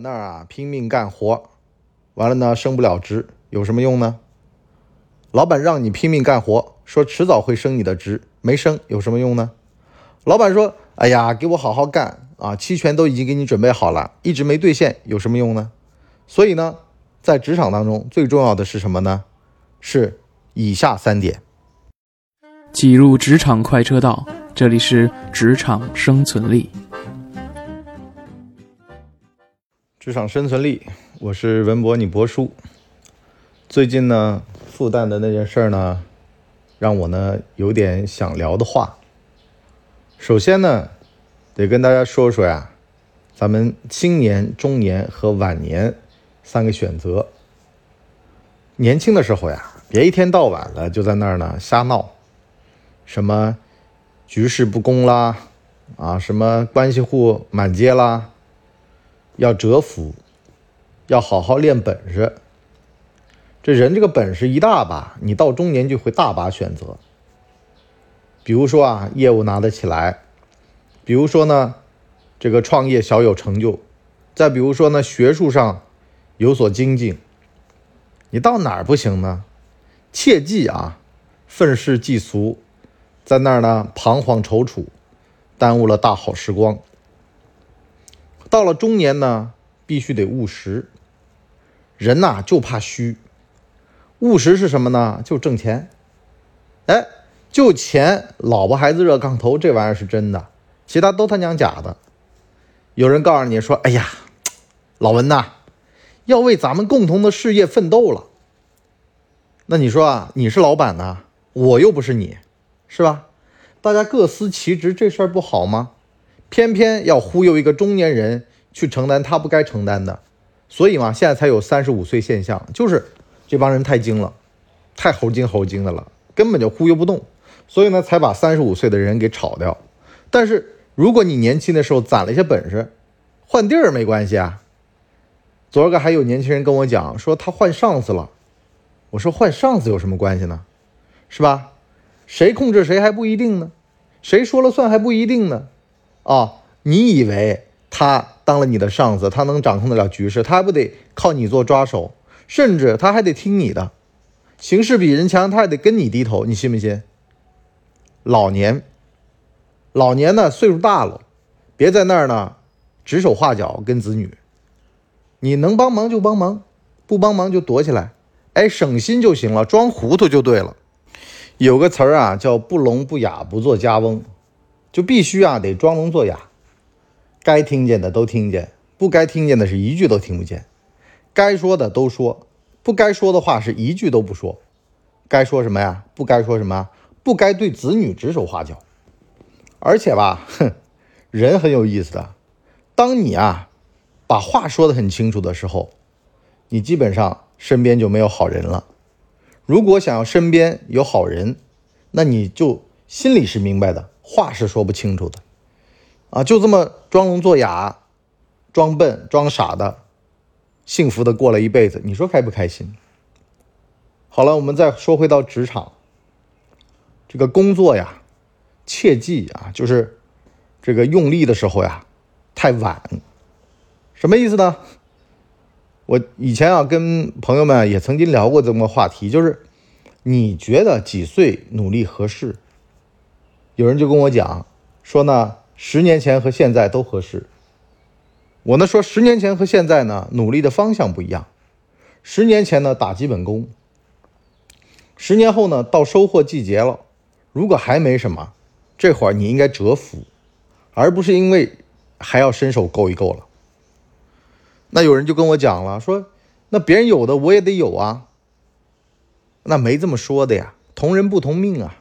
那儿啊拼命干活，完了呢升不了职，有什么用呢？老板让你拼命干活，说迟早会升你的职，没升有什么用呢？老板说：“哎呀，给我好好干啊，期权都已经给你准备好了，一直没兑现，有什么用呢？”所以呢，在职场当中最重要的是什么呢？是以下三点。挤入职场快车道，这里是职场生存力。职场生存力，我是文博，你博叔。最近呢，复旦的那件事呢，让我呢有点想聊的话。首先呢，得跟大家说说呀，咱们青年、中年和晚年三个选择。年轻的时候呀，别一天到晚的就在那儿呢瞎闹。什么局势不公啦，啊，什么关系户满街啦，要折服，要好好练本事。这人这个本事一大把，你到中年就会大把选择。比如说啊，业务拿得起来；比如说呢，这个创业小有成就；再比如说呢，学术上有所精进。你到哪儿不行呢？切记啊，愤世嫉俗。在那儿呢，彷徨踌躇，耽误了大好时光。到了中年呢，必须得务实。人呐，就怕虚。务实是什么呢？就挣钱。哎，就钱，老婆孩子热炕头，这玩意儿是真的，其他都他娘假的。有人告诉你说：“哎呀，老文呐，要为咱们共同的事业奋斗了。”那你说啊，你是老板呐，我又不是你。是吧？大家各司其职，这事儿不好吗？偏偏要忽悠一个中年人去承担他不该承担的，所以嘛，现在才有三十五岁现象，就是这帮人太精了，太猴精猴精的了，根本就忽悠不动，所以呢，才把三十五岁的人给炒掉。但是如果你年轻的时候攒了一些本事，换地儿没关系啊。昨儿个还有年轻人跟我讲说他换上司了，我说换上司有什么关系呢？是吧？谁控制谁还不一定呢，谁说了算还不一定呢，啊，你以为他当了你的上司，他能掌控得了局势？他还不得靠你做抓手，甚至他还得听你的，形势比人强，他还得跟你低头，你信不信？老年，老年呢，岁数大了，别在那儿呢指手画脚跟子女，你能帮忙就帮忙，不帮忙就躲起来，哎，省心就行了，装糊涂就对了。有个词儿啊，叫不聋不哑不做家翁，就必须啊得装聋作哑，该听见的都听见，不该听见的是一句都听不见，该说的都说，不该说的话是一句都不说，该说什么呀？不该说什么？不该对子女指手画脚，而且吧，哼，人很有意思的，当你啊把话说的很清楚的时候，你基本上身边就没有好人了。如果想要身边有好人，那你就心里是明白的，话是说不清楚的，啊，就这么装聋作哑、装笨、装傻的，幸福的过了一辈子，你说开不开心？好了，我们再说回到职场，这个工作呀，切记啊，就是这个用力的时候呀，太晚，什么意思呢？我以前啊，跟朋友们也曾经聊过这么个话题，就是你觉得几岁努力合适？有人就跟我讲说呢，十年前和现在都合适。我呢说，十年前和现在呢，努力的方向不一样。十年前呢，打基本功；十年后呢，到收获季节了，如果还没什么，这会儿你应该折服，而不是因为还要伸手够一够了。那有人就跟我讲了，说那别人有的我也得有啊。那没这么说的呀，同人不同命啊，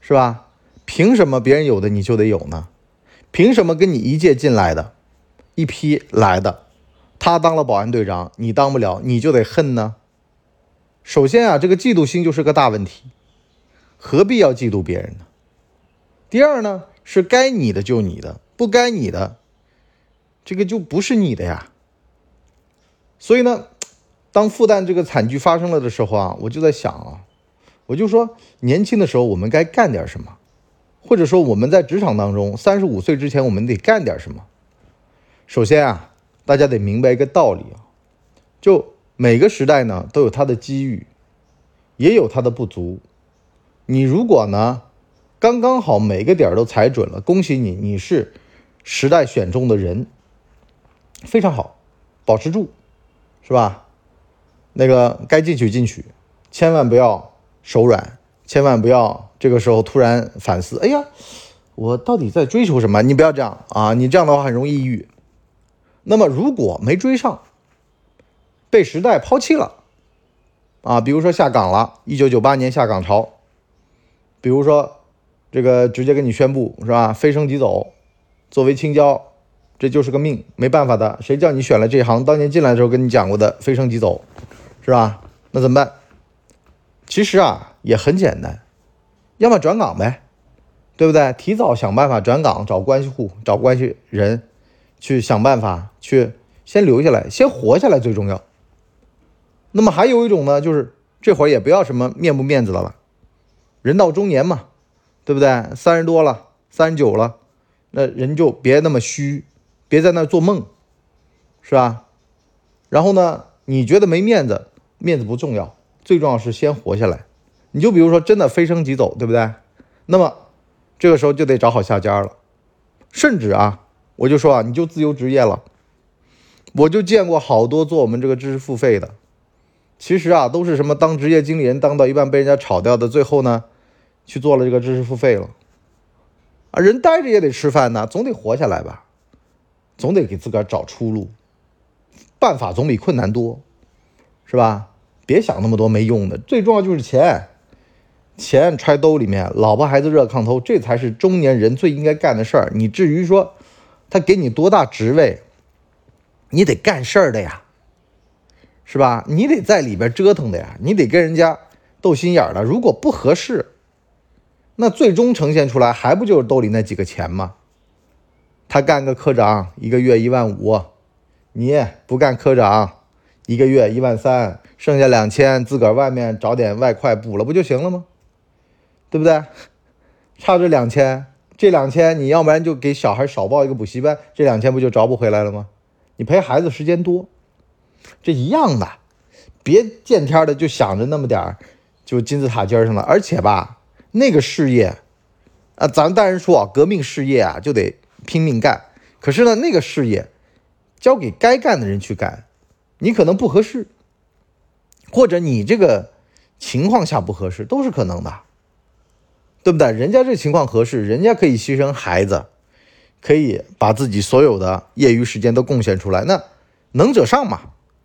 是吧？凭什么别人有的你就得有呢？凭什么跟你一届进来的，一批来的，他当了保安队长，你当不了，你就得恨呢？首先啊，这个嫉妒心就是个大问题，何必要嫉妒别人呢？第二呢，是该你的就你的，不该你的，这个就不是你的呀。所以呢，当复旦这个惨剧发生了的时候啊，我就在想啊，我就说年轻的时候我们该干点什么，或者说我们在职场当中三十五岁之前我们得干点什么。首先啊，大家得明白一个道理啊，就每个时代呢都有它的机遇，也有它的不足。你如果呢刚刚好每个点都踩准了，恭喜你，你是时代选中的人，非常好，保持住，是吧？那个该进取进取，千万不要手软，千万不要这个时候突然反思，哎呀，我到底在追求什么？你不要这样啊，你这样的话很容易抑郁。那么，如果没追上，被时代抛弃了，啊，比如说下岗了，一九九八年下岗潮，比如说这个直接跟你宣布是吧，飞升即走，作为青椒，这就是个命，没办法的，谁叫你选了这行？当年进来的时候跟你讲过的，飞升即走，是吧？那怎么办？其实啊，也很简单，要么转岗呗，对不对？提早想办法转岗，找关系户，找关系人。去想办法，去先留下来，先活下来最重要。那么还有一种呢，就是这会儿也不要什么面不面子的了，人到中年嘛，对不对？三十多了，三十九了，那人就别那么虚，别在那做梦，是吧？然后呢，你觉得没面子，面子不重要，最重要是先活下来。你就比如说真的飞升即走，对不对？那么这个时候就得找好下家了，甚至啊。我就说啊，你就自由职业了。我就见过好多做我们这个知识付费的，其实啊，都是什么当职业经理人当到一半被人家炒掉的，最后呢，去做了这个知识付费了。啊，人待着也得吃饭呢，总得活下来吧，总得给自个儿找出路，办法总比困难多，是吧？别想那么多没用的，最重要就是钱，钱揣兜里面，老婆孩子热炕头，这才是中年人最应该干的事儿。你至于说。他给你多大职位，你得干事儿的呀，是吧？你得在里边折腾的呀，你得跟人家斗心眼儿的。如果不合适，那最终呈现出来还不就是兜里那几个钱吗？他干个科长，一个月一万五，你不干科长，一个月一万三，剩下两千自个儿外面找点外快补了不就行了吗？对不对？差这两千。这两千，你要不然就给小孩少报一个补习班，这两千不就找不回来了吗？你陪孩子时间多，这一样的，别见天的就想着那么点儿，就金字塔尖上了。而且吧，那个事业，啊，咱当然说啊，革命事业啊，就得拼命干。可是呢，那个事业交给该干的人去干，你可能不合适，或者你这个情况下不合适，都是可能的。对不对？人家这情况合适，人家可以牺牲孩子，可以把自己所有的业余时间都贡献出来。那能者上嘛，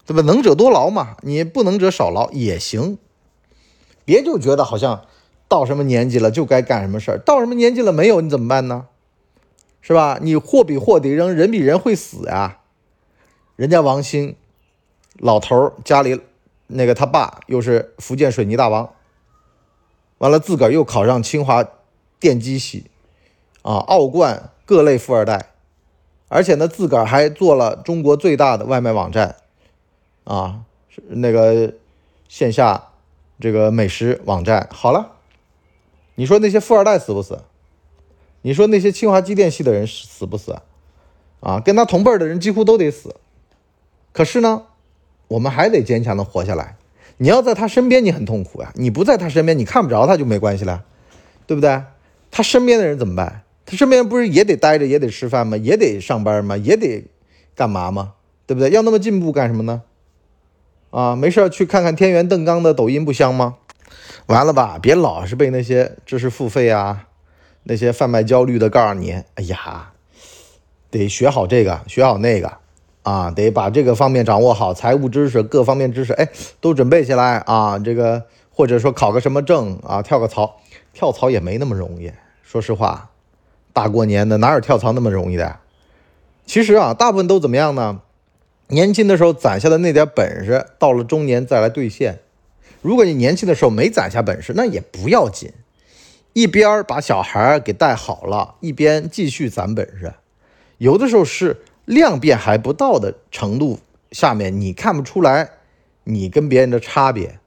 对吧？能者多劳嘛，你不能者少劳也行。别就觉得好像到什么年纪了就该干什么事儿，到什么年纪了没有你怎么办呢？是吧？你货比货得扔，人比人会死呀。人家王兴老头家里那个他爸又是福建水泥大王。完了，自个儿又考上清华电机系，啊，奥冠各类富二代，而且呢，自个儿还做了中国最大的外卖网站，啊，那个线下这个美食网站。好了，你说那些富二代死不死？你说那些清华机电系的人死不死？啊，跟他同辈的人几乎都得死。可是呢，我们还得坚强的活下来。你要在他身边，你很痛苦呀；你不在他身边，你看不着他就没关系了，对不对？他身边的人怎么办？他身边不是也得待着，也得吃饭吗？也得上班吗？也得干嘛吗？对不对？要那么进步干什么呢？啊，没事去看看天元邓刚的抖音不香吗？完了吧，别老是被那些知识付费啊，那些贩卖焦虑的告诉你，哎呀，得学好这个，学好那个。啊，得把这个方面掌握好，财务知识各方面知识，哎，都准备起来啊。这个或者说考个什么证啊，跳个槽，跳槽也没那么容易。说实话，大过年的哪有跳槽那么容易的？其实啊，大部分都怎么样呢？年轻的时候攒下的那点本事，到了中年再来兑现。如果你年轻的时候没攒下本事，那也不要紧，一边把小孩给带好了，一边继续攒本事。有的时候是。量变还不到的程度下面，你看不出来你跟别人的差别，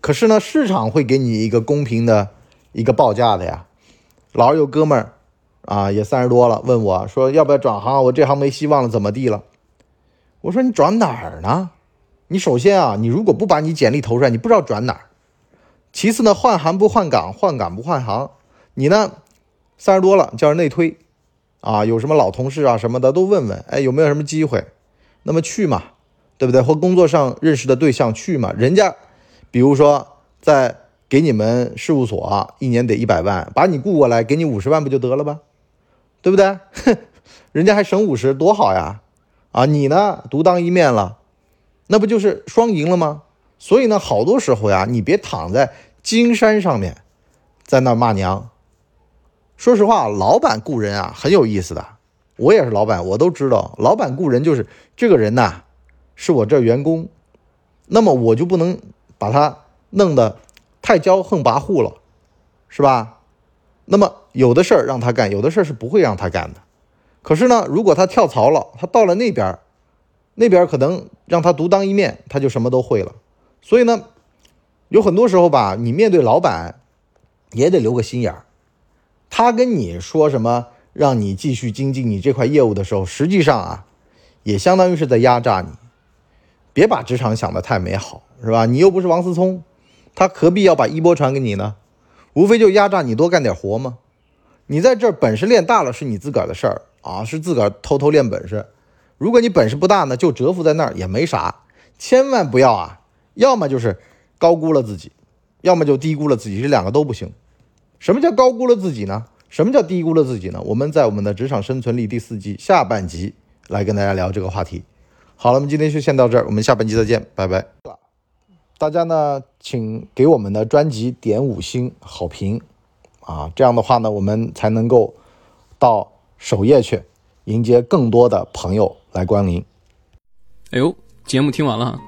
可是呢，市场会给你一个公平的一个报价的呀。老有哥们儿啊，也三十多了，问我说要不要转行？我这行没希望了，怎么地了？我说你转哪儿呢？你首先啊，你如果不把你简历投出来，你不知道转哪儿。其次呢，换行不换岗，换岗不换行。你呢，三十多了，叫人内推，啊，有什么老同事啊什么的都问问，哎，有没有什么机会？那么去嘛，对不对？或工作上认识的对象去嘛，人家，比如说在给你们事务所一年得一百万，把你雇过来，给你五十万不就得了吧？对不对？哼 人家还省五十，多好呀！啊，你呢，独当一面了，那不就是双赢了吗？所以呢，好多时候呀，你别躺在金山上面，在那骂娘。说实话，老板雇人啊，很有意思的。我也是老板，我都知道，老板雇人就是这个人呐，是我这员工，那么我就不能把他弄得太骄横跋扈了，是吧？那么有的事儿让他干，有的事儿是不会让他干的。可是呢，如果他跳槽了，他到了那边，那边可能让他独当一面，他就什么都会了。所以呢，有很多时候吧，你面对老板也得留个心眼儿。他跟你说什么，让你继续精进你这块业务的时候，实际上啊，也相当于是在压榨你。别把职场想得太美好，是吧？你又不是王思聪，他何必要把衣钵传给你呢？无非就压榨你多干点活嘛。你在这儿本事练大了是你自个儿的事儿啊，是自个儿偷偷练本事。如果你本事不大呢，就蛰伏在那儿也没啥。千万不要啊！要么就是高估了自己，要么就低估了自己，这两个都不行。什么叫高估了自己呢？什么叫低估了自己呢？我们在我们的职场生存力第四季下半集来跟大家聊这个话题。好了，我们今天就先到这儿，我们下半集再见，拜拜。大家呢，请给我们的专辑点五星好评啊，这样的话呢，我们才能够到首页去迎接更多的朋友来光临。哎呦，节目听完了。